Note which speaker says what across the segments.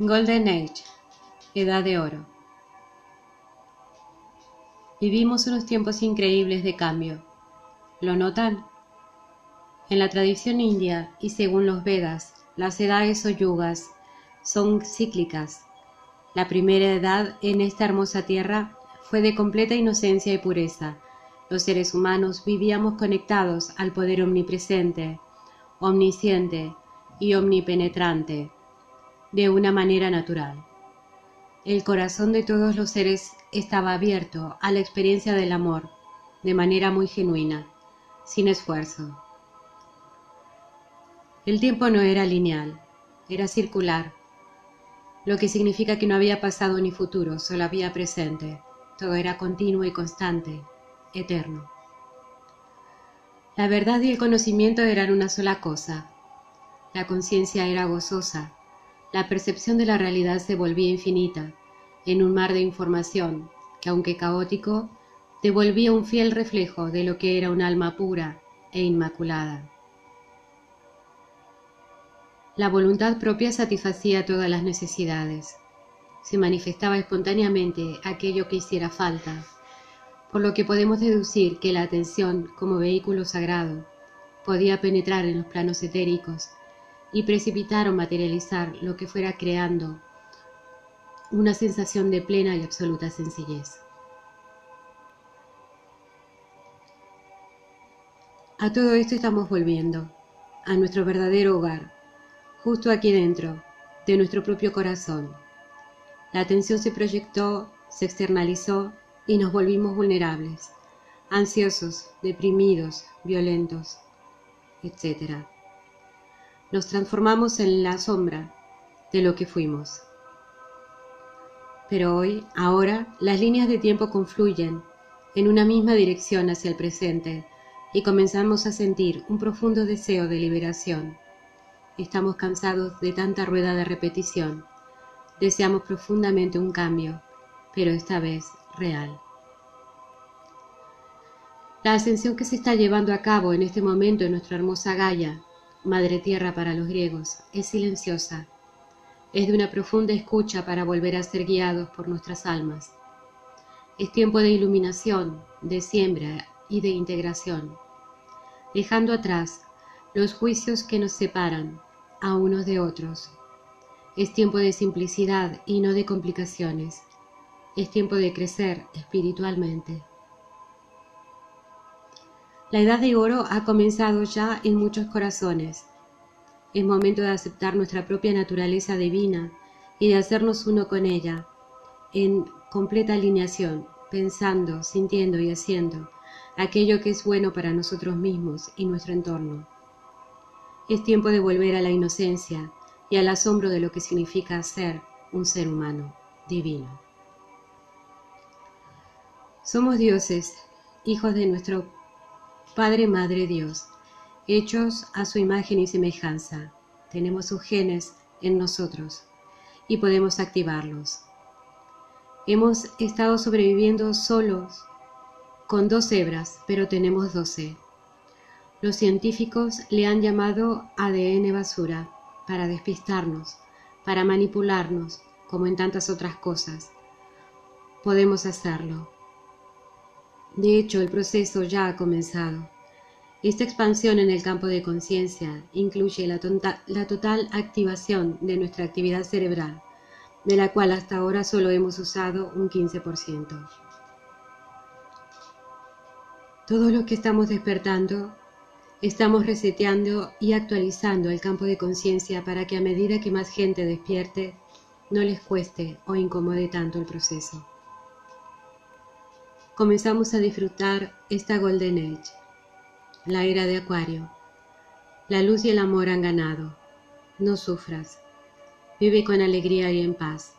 Speaker 1: Golden Age, Edad de Oro. Vivimos unos tiempos increíbles de cambio. ¿Lo notan? En la tradición india y según los Vedas, las edades o yugas son cíclicas. La primera edad en esta hermosa tierra fue de completa inocencia y pureza. Los seres humanos vivíamos conectados al poder omnipresente, omnisciente y omnipenetrante de una manera natural. El corazón de todos los seres estaba abierto a la experiencia del amor de manera muy genuina, sin esfuerzo. El tiempo no era lineal, era circular, lo que significa que no había pasado ni futuro, solo había presente. Todo era continuo y constante, eterno. La verdad y el conocimiento eran una sola cosa. La conciencia era gozosa, la percepción de la realidad se volvía infinita, en un mar de información que, aunque caótico, devolvía un fiel reflejo de lo que era un alma pura e inmaculada. La voluntad propia satisfacía todas las necesidades. Se manifestaba espontáneamente aquello que hiciera falta, por lo que podemos deducir que la atención, como vehículo sagrado, podía penetrar en los planos etéricos y precipitar o materializar lo que fuera creando una sensación de plena y absoluta sencillez. A todo esto estamos volviendo, a nuestro verdadero hogar, justo aquí dentro, de nuestro propio corazón. La atención se proyectó, se externalizó y nos volvimos vulnerables, ansiosos, deprimidos, violentos, etc nos transformamos en la sombra de lo que fuimos. Pero hoy, ahora, las líneas de tiempo confluyen en una misma dirección hacia el presente y comenzamos a sentir un profundo deseo de liberación. Estamos cansados de tanta rueda de repetición. Deseamos profundamente un cambio, pero esta vez real. La ascensión que se está llevando a cabo en este momento en nuestra hermosa Gaia Madre Tierra para los griegos, es silenciosa. Es de una profunda escucha para volver a ser guiados por nuestras almas. Es tiempo de iluminación, de siembra y de integración, dejando atrás los juicios que nos separan a unos de otros. Es tiempo de simplicidad y no de complicaciones. Es tiempo de crecer espiritualmente. La edad de oro ha comenzado ya en muchos corazones. Es momento de aceptar nuestra propia naturaleza divina y de hacernos uno con ella, en completa alineación, pensando, sintiendo y haciendo aquello que es bueno para nosotros mismos y nuestro entorno. Es tiempo de volver a la inocencia y al asombro de lo que significa ser un ser humano divino. Somos dioses, hijos de nuestro Padre, Madre, Dios, hechos a su imagen y semejanza. Tenemos sus genes en nosotros y podemos activarlos. Hemos estado sobreviviendo solos con dos hebras, pero tenemos doce. Los científicos le han llamado ADN basura para despistarnos, para manipularnos, como en tantas otras cosas. Podemos hacerlo. De hecho, el proceso ya ha comenzado. Esta expansión en el campo de conciencia incluye la, total activación de nuestra actividad cerebral, de la cual hasta ahora solo hemos usado un 15%. Todo lo que estamos despertando, estamos reseteando y actualizando el campo de conciencia para que a medida que más gente despierte, no les cueste o incomode tanto el proceso comenzamos a disfrutar esta Golden Age, la era de Acuario. La luz y el amor han ganado. No sufras. Vive con alegría y en paz.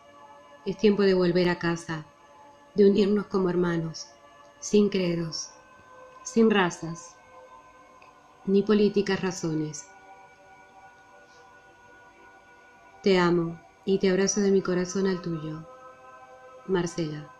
Speaker 1: Es tiempo de volver a casa, de unirnos como hermanos, sin credos, sin razas, ni políticas razones. Te amo y te abrazo de mi corazón al tuyo. Marcela.